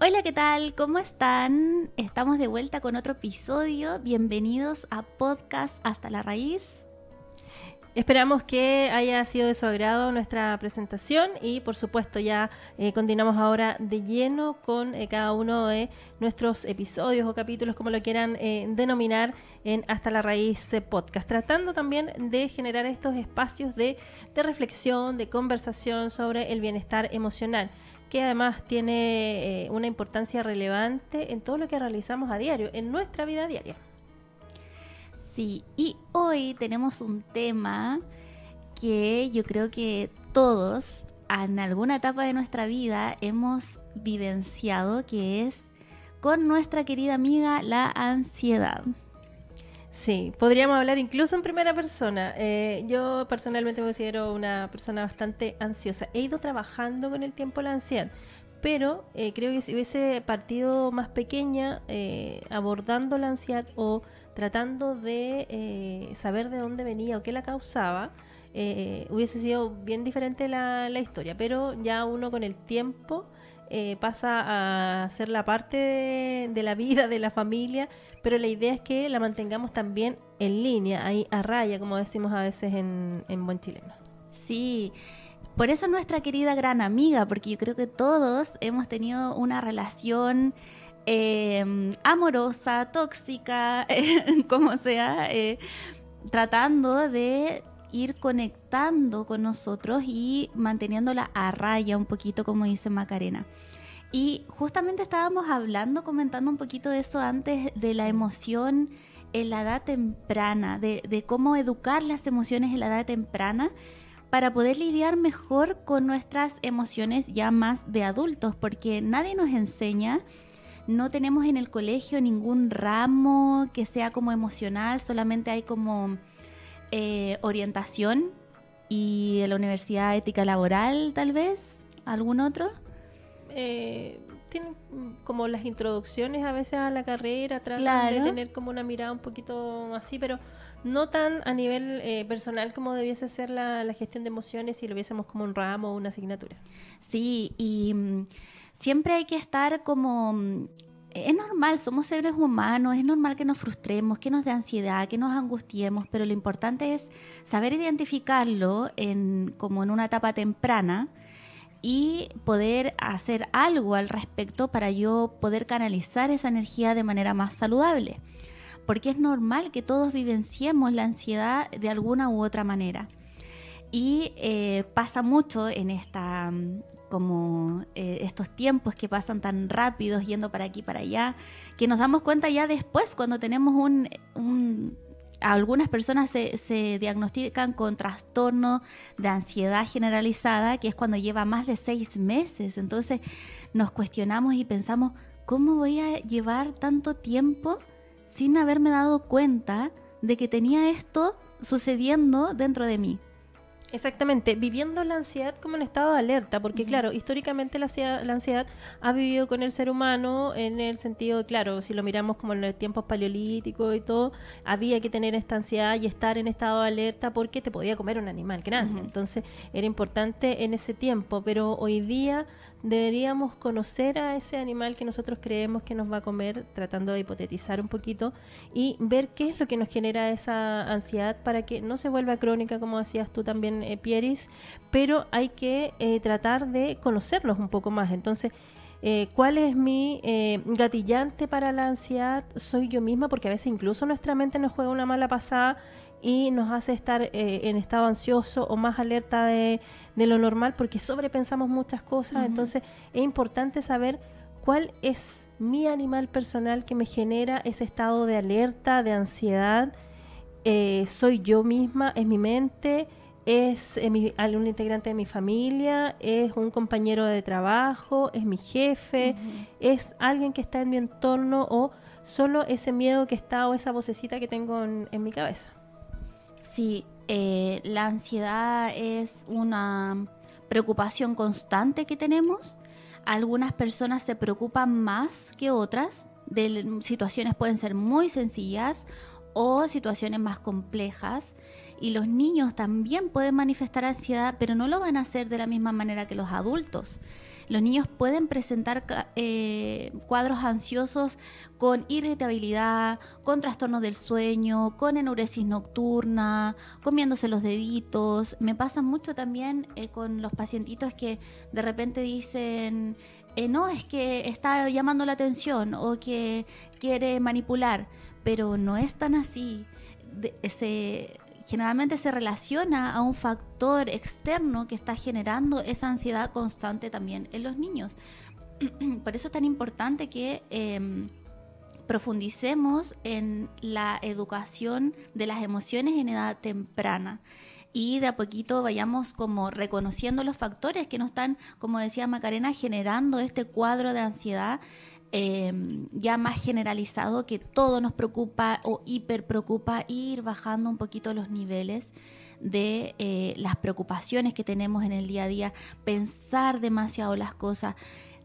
Hola, ¿qué tal? ¿Cómo están? Estamos de vuelta con otro episodio. Bienvenidos a Podcast Hasta la Raíz. Esperamos que haya sido de su agrado nuestra presentación y por supuesto ya eh, continuamos ahora de lleno con eh, cada uno de nuestros episodios o capítulos, como lo quieran eh, denominar, en Hasta la Raíz Podcast, tratando también de generar estos espacios de, de reflexión, de conversación sobre el bienestar emocional que además tiene eh, una importancia relevante en todo lo que realizamos a diario, en nuestra vida diaria. Sí, y hoy tenemos un tema que yo creo que todos en alguna etapa de nuestra vida hemos vivenciado, que es con nuestra querida amiga la ansiedad. Sí, podríamos hablar incluso en primera persona. Eh, yo personalmente me considero una persona bastante ansiosa. He ido trabajando con el tiempo la ansiedad, pero eh, creo que si hubiese partido más pequeña eh, abordando la ansiedad o tratando de saber de dónde venía o qué la causaba, hubiese sido bien diferente la, la historia. Pero ya uno con el tiempo eh, pasa a ser la parte de, la vida, de la familia, pero la idea es que la mantengamos también en línea, ahí a raya, como decimos a veces en, buen chileno. Sí. Por eso nuestra querida gran amiga, porque yo creo que todos hemos tenido una relación em, amorosa, tóxica, como sea, eh, tratando de ir conectando con nosotros y manteniéndola a raya un poquito, como dice Macarena. Y justamente estábamos hablando, comentando un poquito de eso antes, de la emoción en la edad temprana, de, de cómo educar las emociones en la edad temprana para poder lidiar mejor con nuestras emociones ya más de adultos, porque nadie nos enseña, no tenemos en el colegio ningún ramo que sea como emocional, solamente hay como eh, orientación y la Universidad Ética Laboral, tal vez, algún otro. Eh, tienen como las introducciones a veces a la carrera, tratan de tener como una mirada un poquito así, pero no tan a nivel eh, personal como debiese ser la, la, gestión de emociones si lo viésemos como un ramo o una asignatura. Sí, y mm, siempre hay que estar como mm, es normal, somos seres humanos, es normal que nos frustremos, que nos dé ansiedad, que nos angustiemos, pero lo importante es saber identificarlo en, como en una etapa temprana y poder hacer algo al respecto para yo poder canalizar esa energía de manera más saludable. Porque es normal que todos vivenciemos la ansiedad de alguna u otra manera. Y eh, pasa mucho en esta como eh, estos tiempos que pasan tan rápidos yendo para aquí para allá, que nos damos cuenta ya después cuando tenemos un... algunas personas se, se, diagnostican con trastorno de ansiedad generalizada, que es cuando lleva más de seis meses. Entonces nos cuestionamos y pensamos, ¿cómo voy a llevar tanto tiempo sin haberme dado cuenta de que tenía esto sucediendo dentro de mí? Exactamente, viviendo la ansiedad como en estado de alerta, porque claro, históricamente la ansiedad, la ansiedad, ha vivido con el ser humano en el sentido, claro, si lo miramos como en los tiempos paleolíticos y todo, había que tener esta ansiedad y estar en estado de alerta porque te podía comer un animal grande, entonces era importante en ese tiempo, pero hoy día deberíamos conocer a ese animal que nosotros creemos que nos va a comer, tratando de hipotetizar un poquito y ver qué es lo que nos genera esa ansiedad para que no se vuelva crónica, como decías tú también, eh, Pieris, pero hay que eh, tratar de conocernos un poco más. Entonces, eh, ¿Cuál es mi eh, gatillante para la ansiedad? Soy yo misma, porque a veces incluso nuestra mente nos juega una mala pasada y nos hace estar eh, en estado ansioso o más alerta de, lo normal porque sobrepensamos muchas cosas. Entonces es importante saber cuál es mi animal personal que me genera ese estado de alerta, de ansiedad. Eh, soy yo misma, es mi mente, es eh, algún integrante de mi familia, es un compañero de trabajo, es mi jefe, es alguien que está en mi entorno o solo ese miedo que está o esa vocecita que tengo en, mi cabeza. Sí, eh, la ansiedad es una preocupación constante que tenemos algunas personas se preocupan más que otras. De situaciones pueden ser muy sencillas o situaciones más complejas. Y los niños también pueden manifestar ansiedad, pero no lo van a hacer de la misma manera que los adultos. Los niños pueden presentar eh, cuadros ansiosos con irritabilidad, con trastorno del sueño, con enuresis nocturna, comiéndose los deditos. Me pasa mucho también eh, con los pacientitos que de repente dicen, eh, no, es que está llamando la atención o que quiere manipular, pero no es tan así. Generalmente se relaciona a un factor externo que está generando esa ansiedad constante también en los niños. Por eso es tan importante que em, profundicemos en la educación de las emociones en edad temprana y de a poquito vayamos como reconociendo los factores que nos están, como decía Macarena, generando este cuadro de ansiedad Em, ya más generalizado que todo nos preocupa o hiper preocupa ir bajando un poquito los niveles de eh, las preocupaciones que tenemos en el día a día, pensar demasiado las cosas.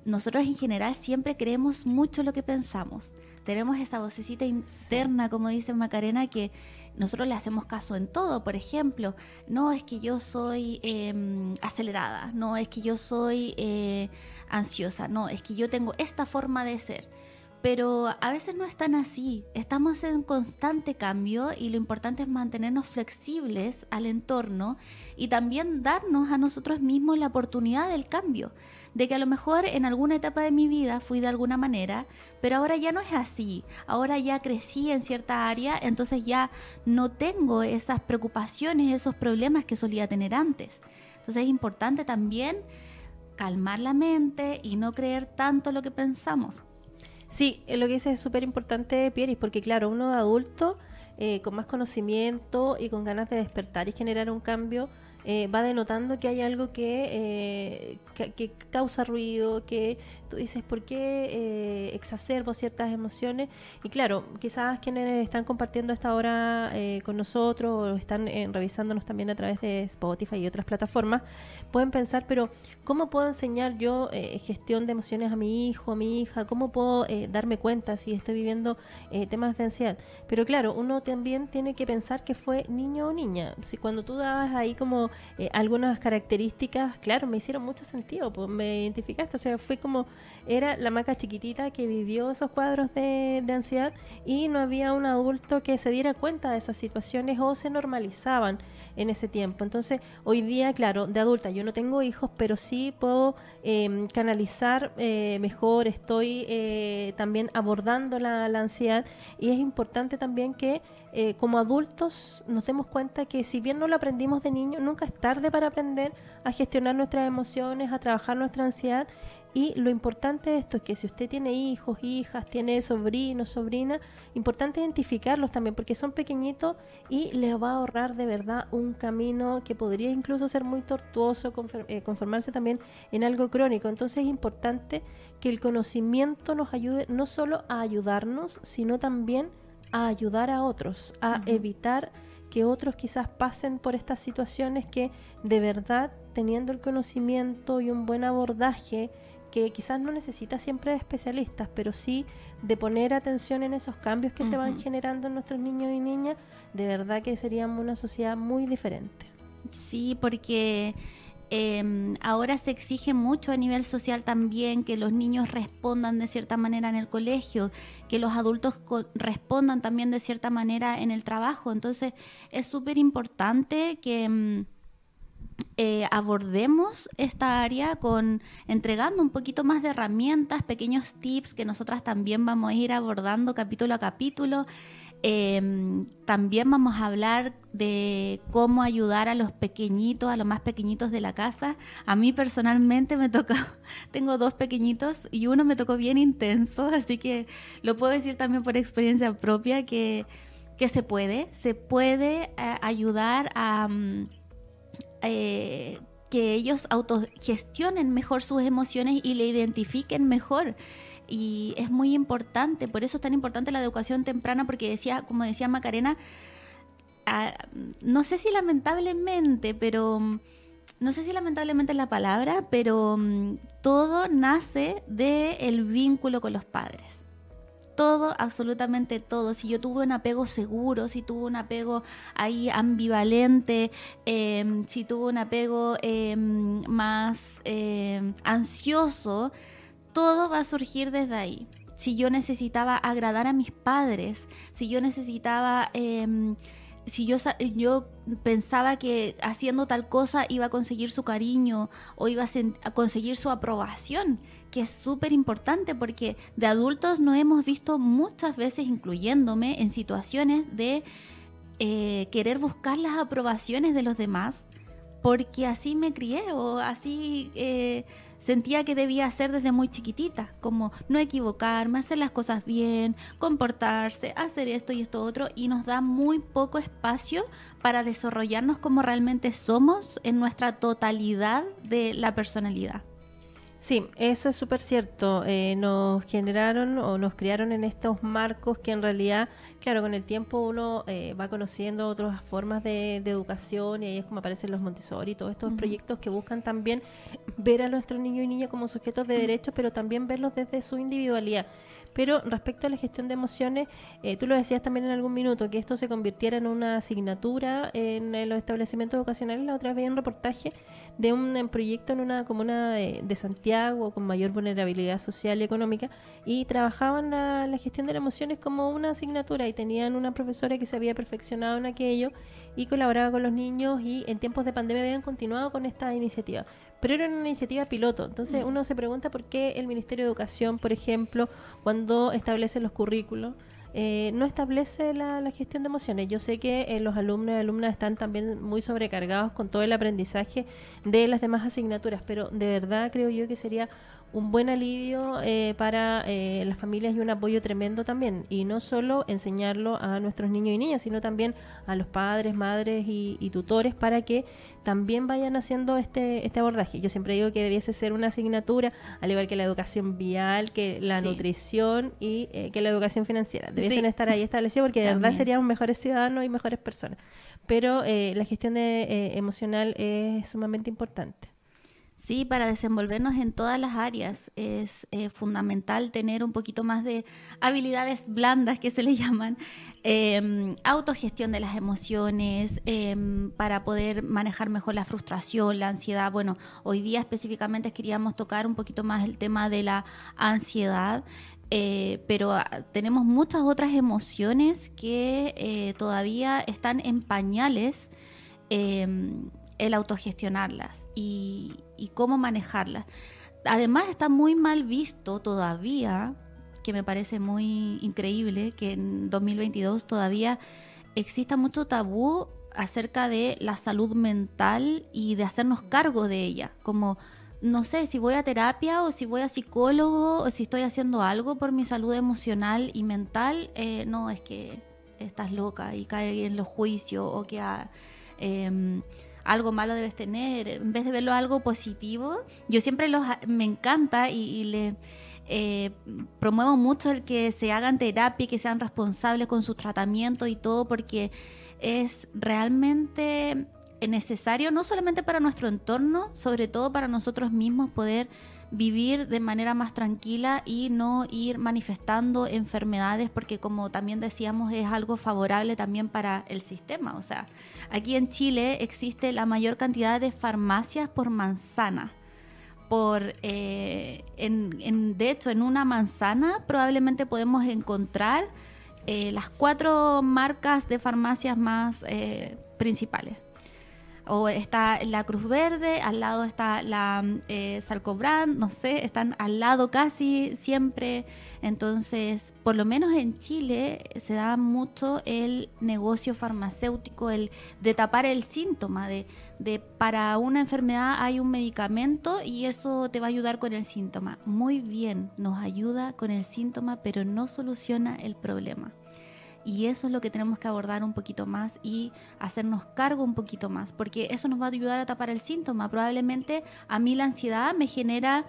Nosotros en general siempre creemos mucho lo que pensamos. Tenemos esa vocecita interna, como dice Macarena, que nosotros le hacemos caso en todo. Por ejemplo, no es que yo soy em, acelerada, no es que yo soy eh, ansiosa, no, es que yo tengo esta forma de ser. Pero a veces no es tan así, estamos en constante cambio y lo importante es mantenernos flexibles al entorno y también darnos a nosotros mismos la oportunidad del cambio, de que a lo mejor en alguna etapa de mi vida fui de alguna manera, pero ahora ya no es así, ahora ya crecí en cierta área, entonces ya no tengo esas preocupaciones, esos problemas que solía tener antes. Entonces es importante también calmar la mente y no creer tanto lo que pensamos. Sí, lo que dice es súper importante, Pieris, porque claro, uno adulto, eh, con más conocimiento y con ganas de despertar y generar un cambio, eh, va denotando que hay algo que, eh, que, causa ruido, que tú dices, ¿por qué eh, exacerbo ciertas emociones? Y claro, quizás quienes están compartiendo esta hora eh, con nosotros o están eh, revisándonos también a través de Spotify y otras plataformas, pueden pensar, pero ¿cómo puedo enseñar yo gestión de emociones a mi hijo, a mi hija? ¿Cómo puedo darme cuenta si estoy viviendo temas de ansiedad? Pero claro, uno también tiene que pensar que fue niño o niña. Si cuando tú dabas ahí como algunas características, claro, me hicieron mucho sentido, pues me identificaste, o sea, fue como era la maca chiquitita que vivió esos cuadros de, ansiedad y no había un adulto que se diera cuenta de esas situaciones o se normalizaban en ese tiempo. Entonces, hoy día, claro, de adulta, yo no tengo hijos, pero sí puedo em, canalizar eh, mejor, estoy eh, también abordando la, la, ansiedad y es importante también que eh, como adultos nos demos cuenta que si bien no lo aprendimos de niño, nunca es tarde para aprender a gestionar nuestras emociones, a trabajar nuestra ansiedad y lo importante de esto es que si usted tiene hijos, hijas, tiene sobrinos, sobrinas, importante identificarlos también porque son pequeñitos y les va a ahorrar de verdad un camino que podría incluso ser muy tortuoso, eh, conformarse también en algo crónico. Entonces es importante que el conocimiento nos ayude no solo a ayudarnos, sino también a ayudar a otros, a evitar que otros quizás pasen por estas situaciones que de verdad teniendo el conocimiento y un buen abordaje, que quizás no necesita siempre de especialistas, pero sí de poner atención en esos cambios que se van generando en nuestros niños y niñas, de verdad que seríamos una sociedad muy diferente. Sí, porque em, ahora se exige mucho a nivel social también que los niños respondan de cierta manera en el colegio, que los adultos respondan también de cierta manera en el trabajo. Entonces es súper importante que... Eh, abordemos esta área con entregando un poquito más de herramientas, pequeños tips que nosotras también vamos a ir abordando capítulo a capítulo. Em, también vamos a hablar de cómo ayudar a los pequeñitos, a los más pequeñitos de la casa. A mí personalmente me tocó, tengo dos pequeñitos y uno me tocó bien intenso, así que lo puedo decir también por experiencia propia que, que se puede, se puede eh, ayudar a... Mm, eh, que ellos autogestionen mejor sus emociones y le identifiquen mejor. Y es muy importante, por eso es tan importante la educación temprana, porque decía, como decía Macarena, ah, no sé si lamentablemente, pero no sé si lamentablemente es la palabra, pero mm, todo nace del el vínculo con los padres todo, absolutamente todo. Si yo tuve un apego seguro, si tuve un apego ahí ambivalente, em, si tuve un apego em, más em, ansioso, todo va a surgir desde ahí. Si yo necesitaba agradar a mis padres, si yo necesitaba si yo, yo pensaba que haciendo tal cosa iba a conseguir su cariño o iba a, conseguir su aprobación, que es súper importante porque de adultos nos hemos visto muchas veces, incluyéndome, en situaciones de eh, querer buscar las aprobaciones de los demás porque así me crié o así eh, sentía que debía hacer desde muy chiquitita, como no equivocarme, hacer las cosas bien, comportarse, hacer esto y esto otro, y nos da muy poco espacio para desarrollarnos como realmente somos en nuestra totalidad de la personalidad. Sí, eso es súper cierto. Eh, nos generaron o nos criaron en estos marcos que en realidad, claro, con el tiempo uno eh, va conociendo otras formas de, educación y ahí es como aparecen los Montessori y todos estos proyectos que buscan también ver a nuestros niños y niñas como sujetos de derechos, pero también verlos desde su individualidad. Pero respecto a la gestión de emociones, eh, tú lo decías también en algún minuto, que esto se convirtiera en una asignatura en, los establecimientos educacionales. La otra vez un reportaje de un proyecto en una comuna de, Santiago con mayor vulnerabilidad social y económica y trabajaban la, la gestión de las emociones como una asignatura y tenían una profesora que se había perfeccionado en aquello y colaboraba con los niños y en tiempos de pandemia habían continuado con esta iniciativa pero era una iniciativa piloto. Entonces mm. uno se pregunta por qué el Ministerio de Educación, por ejemplo, cuando establece los currículos, eh, no establece la, gestión de emociones. Yo sé que eh, los alumnos y alumnas están también muy sobrecargados con todo el aprendizaje de las demás asignaturas, pero de verdad creo yo que sería un buen alivio eh, para eh, las familias y un apoyo tremendo también. Y no solo enseñarlo a nuestros niños y niñas, sino también a los padres, madres y, tutores para que también vayan haciendo este, este abordaje. Yo siempre digo que debiese ser una asignatura, al igual que la educación vial, que la nutrición y eh, que la educación financiera. Debiesen estar ahí establecidos porque de verdad seríamos mejores ciudadanos y mejores personas. Pero la gestión de, emocional es sumamente importante. Sí, para desenvolvernos en todas las áreas es eh, fundamental tener un poquito más de habilidades blandas que se le llaman, em, autogestión de las emociones, em, para poder manejar mejor la frustración, la ansiedad. Bueno, hoy día específicamente queríamos tocar un poquito más el tema de la ansiedad. Eh, pero ah, tenemos muchas otras emociones que eh, todavía están en pañales em, el autogestionarlas y, y cómo manejarlas. Además está muy mal visto todavía, que me parece muy increíble, que en 2022 todavía exista mucho tabú acerca de la salud mental y de hacernos cargo de ella, como no sé si voy a terapia o si voy a psicólogo o si estoy haciendo algo por mi salud emocional y mental, eh, no, es que estás loca y cae en los juicios o que... Eh, algo malo debes tener, en vez de verlo algo positivo, yo siempre los, me encanta y, le eh, promuevo mucho el que se hagan terapia y que sean responsables con su tratamiento y todo, porque es realmente necesario, no solamente para nuestro entorno, sobre todo para nosotros mismos poder vivir de manera más tranquila y no ir manifestando enfermedades porque como también decíamos es algo favorable también para el sistema. O sea, aquí en Chile existe la mayor cantidad de farmacias por manzana. Por, eh, en, de hecho, en una manzana probablemente podemos encontrar eh, las cuatro marcas de farmacias más eh, principales. O está la Cruz Verde, al lado está la eh, Salcobrand, no sé, están al lado casi siempre. Entonces, por lo menos en Chile se da mucho el negocio farmacéutico, el de tapar el síntoma, de, de para una enfermedad hay un medicamento y eso te va a ayudar con el síntoma. Muy bien, nos ayuda con el síntoma, pero no soluciona el problema. Y eso es lo que tenemos que abordar un poquito más y hacernos cargo un poquito más, porque eso nos va a ayudar a tapar el síntoma. Probablemente a mí la ansiedad me genera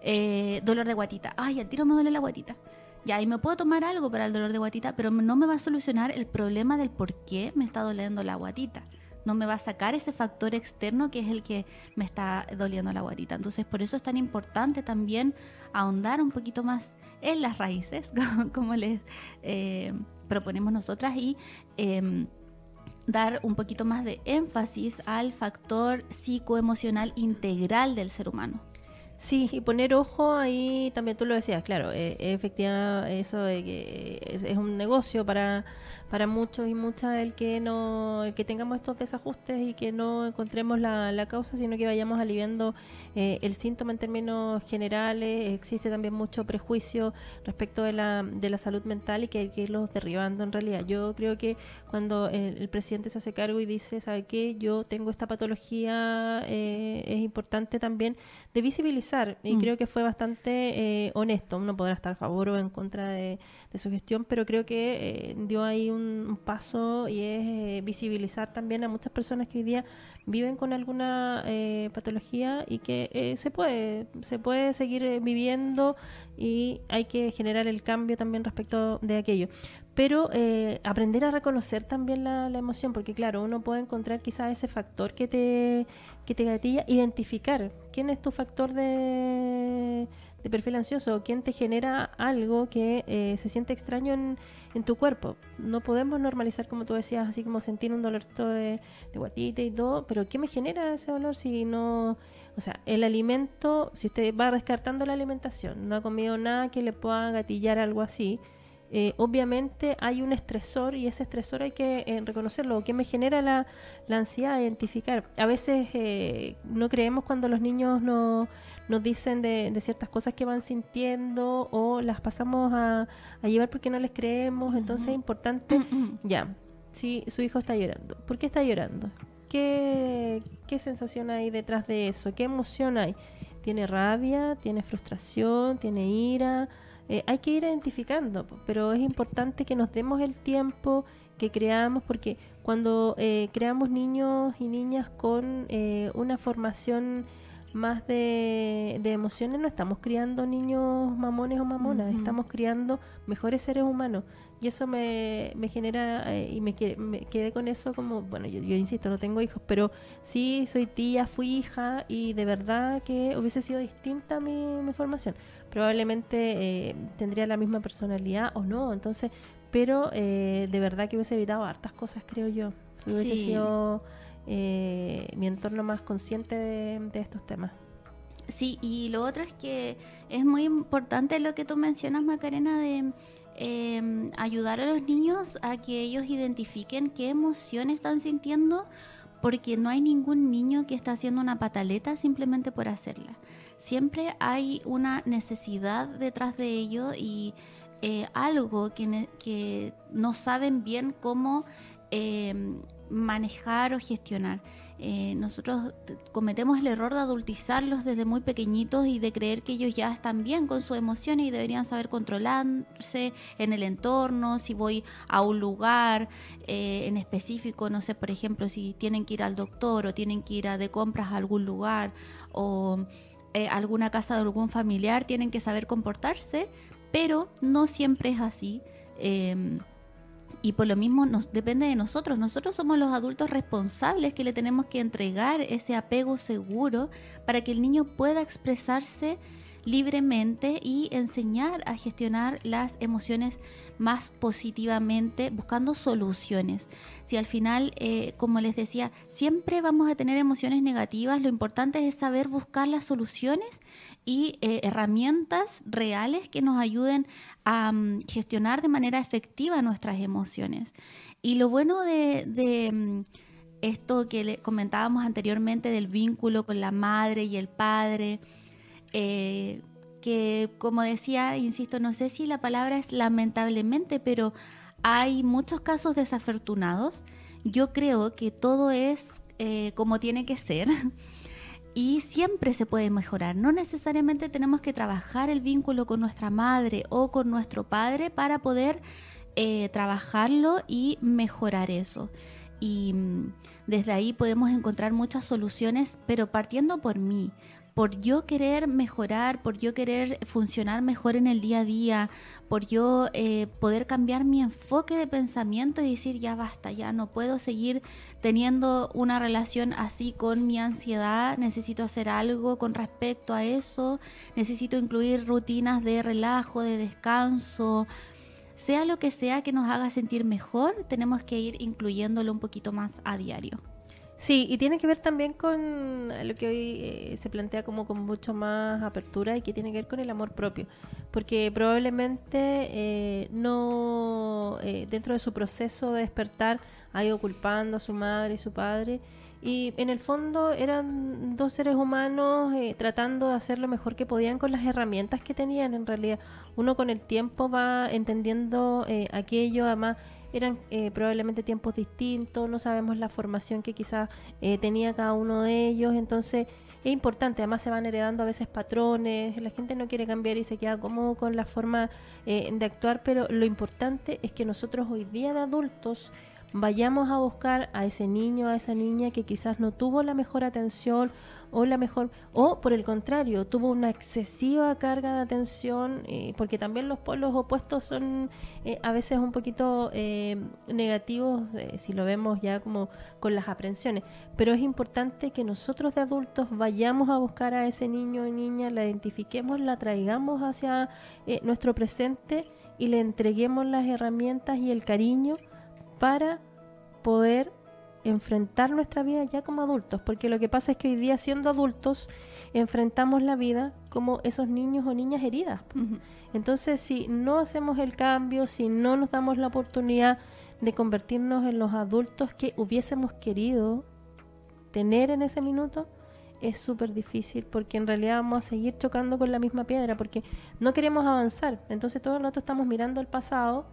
eh, dolor de guatita. Ay, al tiro me duele la guatita. Ya, y me puedo tomar algo para el dolor de guatita, pero no me va a solucionar el problema del por qué me está doliendo la guatita. No me va a sacar ese factor externo que es el que me está doliendo la guatita. Entonces, por eso es tan importante también ahondar un poquito más en las raíces, como les eh, proponemos nosotras, y em, dar un poquito más de énfasis al factor psicoemocional integral del ser humano. Sí, y poner ojo ahí, también tú lo decías, claro, eh, efectivamente eso de que es, un negocio para, para muchos y muchas el que no el que tengamos estos desajustes y que no encontremos la, la causa, sino que vayamos aliviando eh, el síntoma en términos generales. Existe también mucho prejuicio respecto de la, de la salud mental y que hay que irlos derribando en realidad. Yo creo que cuando el, presidente se hace cargo y dice, ¿sabe qué? Yo tengo esta patología, eh, es importante también de visibilizar y mm. creo que fue bastante eh, honesto. Uno podrá estar a favor o en contra de, su gestión, pero creo que eh, dio ahí un, paso y es eh, visibilizar también a muchas personas que hoy día viven con alguna patología y que se puede se puede seguir viviendo y hay que generar el cambio también respecto de aquello pero eh, aprender a reconocer también la, emoción, porque claro, uno puede encontrar quizás ese factor que te, que te gatilla, identificar quién es tu factor de, de perfil ansioso, quién te genera algo que eh, se siente extraño en, tu cuerpo. No podemos normalizar, como tú decías, así como sentir un dolorcito de, de guatita y todo, pero ¿qué me genera ese dolor si no... O sea, el alimento, si usted va descartando la alimentación, no ha comido nada que le pueda gatillar algo así, eh, obviamente hay un estresor y ese estresor hay que eh, reconocerlo. ¿Qué me genera la, ansiedad? Identificar. A veces eh, no creemos cuando los niños no, nos dicen de, ciertas cosas que van sintiendo o las pasamos a, llevar porque no les creemos. Entonces es importante, ya, si su hijo está llorando, ¿por qué está llorando? ¿Qué, ¿Qué sensación hay detrás de eso? ¿Qué emoción hay? ¿Tiene rabia? ¿Tiene frustración? ¿Tiene ira? Eh, hay que ir identificando, pero es importante que nos demos el tiempo, que creamos, porque cuando eh, creamos niños y niñas con eh, una formación más de, emociones, no estamos criando niños mamones o mamonas, estamos criando mejores seres humanos. Y eso me, me genera, y me, me, quedé con eso como, bueno, yo, insisto, no tengo hijos, pero sí soy tía, fui hija y de verdad que hubiese sido distinta mi, mi formación probablemente eh, tendría la misma personalidad o no. Entonces, pero eh, de verdad que hubiese evitado hartas cosas, creo yo. Si hubiese sido eh, mi entorno más consciente de, estos temas. Sí, y lo otro es que es muy importante lo que tú mencionas, Macarena, de em, ayudar a los niños a que ellos identifiquen qué emoción están sintiendo, porque no hay ningún niño que está haciendo una pataleta simplemente por hacerla siempre hay una necesidad detrás de ello y eh, algo que, que, no saben bien cómo em, manejar o gestionar. Eh, nosotros cometemos el error de adultizarlos desde muy pequeñitos y de creer que ellos ya están bien con sus emociones y deberían saber controlarse en el entorno, si voy a un lugar eh, en específico, no sé, por ejemplo, si tienen que ir al doctor o tienen que ir a de compras a algún lugar o eh, alguna casa de algún familiar tienen que saber comportarse, pero no siempre es así. Em, y por lo mismo nos depende de nosotros. Nosotros somos los adultos responsables que le tenemos que entregar ese apego seguro para que el niño pueda expresarse libremente y enseñar a gestionar las emociones más positivamente, buscando soluciones. Si al final, eh, como les decía, siempre vamos a tener emociones negativas, lo importante es saber buscar las soluciones y eh, herramientas reales que nos ayuden a mm, gestionar de manera efectiva nuestras emociones. Y lo bueno de, mm, esto que comentábamos anteriormente del vínculo con la madre y el padre, eh, que como decía, insisto, no sé si la palabra es lamentablemente, pero hay muchos casos desafortunados. Yo creo que todo es eh, como tiene que ser. y siempre se puede mejorar. No necesariamente tenemos que trabajar el vínculo con nuestra madre o con nuestro padre para poder eh, trabajarlo y mejorar eso. Y mm, desde ahí podemos encontrar muchas soluciones, pero partiendo por mí, por yo querer mejorar, por yo querer funcionar mejor en el día a día, por yo eh, poder cambiar mi enfoque de pensamiento y decir, ya basta, ya no puedo seguir teniendo una relación así con mi ansiedad, necesito hacer algo con respecto a eso, necesito incluir rutinas de relajo, de descanso, sea lo que sea que nos haga sentir mejor, tenemos que ir incluyéndolo un poquito más a diario. Sí, y tiene que ver también con lo que hoy eh, se plantea como con mucho más apertura y que tiene que ver con el amor propio, porque probablemente eh, no eh, dentro de su proceso de despertar ha ido culpando a su madre y su padre y en el fondo eran dos seres humanos tratando de hacer lo mejor que podían con las herramientas que tenían en realidad. Uno con el tiempo va entendiendo aquello, además eran eh, probablemente tiempos distintos, no sabemos la formación que quizás eh, tenía cada uno de ellos, entonces es importante, además se van heredando a veces patrones, la gente no quiere cambiar y se queda cómodo con la forma eh, de actuar, pero lo importante es que nosotros hoy día de adultos vayamos a buscar a ese niño, a esa niña que quizás no tuvo la mejor atención o la mejor, o por el contrario, tuvo una excesiva carga de atención, eh, porque también los polos opuestos son eh, a veces un poquito eh, negativos, si lo vemos ya como con las aprensiones, pero es importante que nosotros de adultos vayamos a buscar a ese niño o niña, la identifiquemos, la traigamos hacia nuestro presente y le entreguemos las herramientas y el cariño para poder enfrentar nuestra vida ya como adultos, porque lo que pasa es que hoy día siendo adultos enfrentamos la vida como esos niños o niñas heridas. Entonces, si no hacemos el cambio, si no nos damos la oportunidad de convertirnos en los adultos que hubiésemos querido tener en ese minuto, es súper difícil porque en realidad vamos a seguir chocando con la misma piedra porque no queremos avanzar. Entonces todo el rato estamos mirando el pasado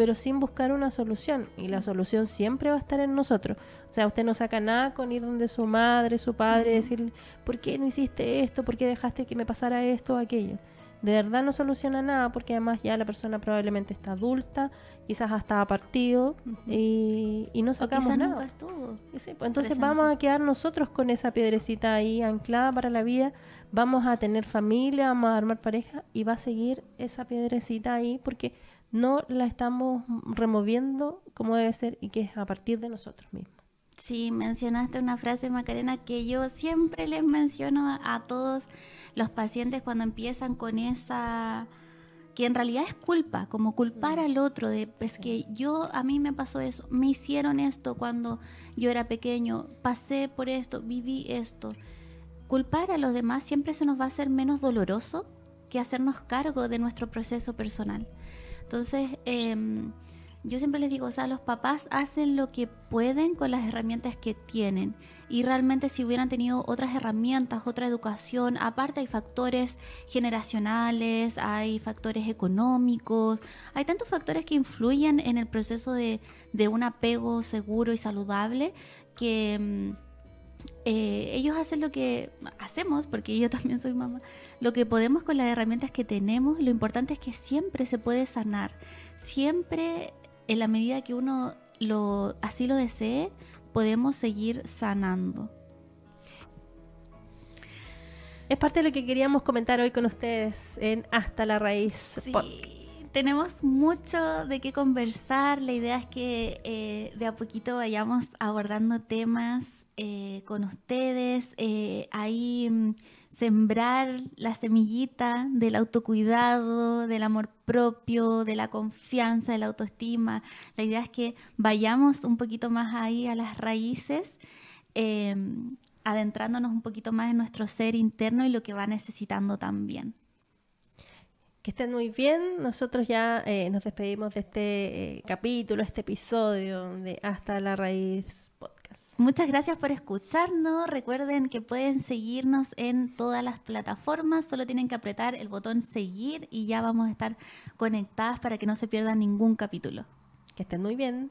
pero sin buscar una solución. Y la solución siempre va a estar en nosotros. O sea, usted no saca nada con ir donde su madre, su padre, decir, ¿por qué no hiciste esto? ¿Por qué dejaste que me pasara esto o aquello? De verdad no soluciona nada porque además ya la persona probablemente está adulta, quizás hasta ha partido y, no sacamos nada. Pues, entonces vamos a quedar nosotros con esa piedrecita ahí anclada para la vida, vamos a tener familia, vamos a armar pareja y va a seguir esa piedrecita ahí porque no la estamos removiendo como debe ser y que es a partir de nosotros mismos. Sí, mencionaste una frase, Macarena, que yo siempre les menciono a, todos los pacientes cuando empiezan con esa que en realidad es culpa, como culpar al otro de es que yo a mí me pasó eso, me hicieron esto cuando yo era pequeño, pasé por esto, viví esto. Culpar a los demás siempre se nos va a hacer menos doloroso que hacernos cargo de nuestro proceso personal. Entonces, em, yo siempre les digo, o sea, los papás hacen lo que pueden con las herramientas que tienen. Y realmente si hubieran tenido otras herramientas, otra educación, aparte hay factores generacionales, hay factores económicos, hay tantos factores que influyen en el proceso de, un apego seguro y saludable que... Eh, ellos hacen lo que hacemos, porque yo también soy mamá, lo que podemos con las herramientas que tenemos. Lo importante es que siempre se puede sanar. Siempre, en la medida que uno lo, así lo desee, podemos seguir sanando. Es parte de lo que queríamos comentar hoy con ustedes en Hasta la Raíz sí, Tenemos mucho de qué conversar. La idea es que eh, de a poquito vayamos abordando temas eh, con ustedes, eh, ahí mm, sembrar la semillita del autocuidado, del amor propio, de la confianza, de la autoestima. La idea es que vayamos un poquito más ahí a las raíces, em, adentrándonos un poquito más en nuestro ser interno y lo que va necesitando también. Que estén muy bien. Nosotros ya eh, nos despedimos de este capítulo, este episodio de Hasta la Raíz Podcast. Muchas gracias por escucharnos. Recuerden que pueden seguirnos en todas las plataformas. Solo tienen que apretar el botón seguir y ya vamos a estar conectadas para que no se pierdan ningún capítulo. Que estén muy bien.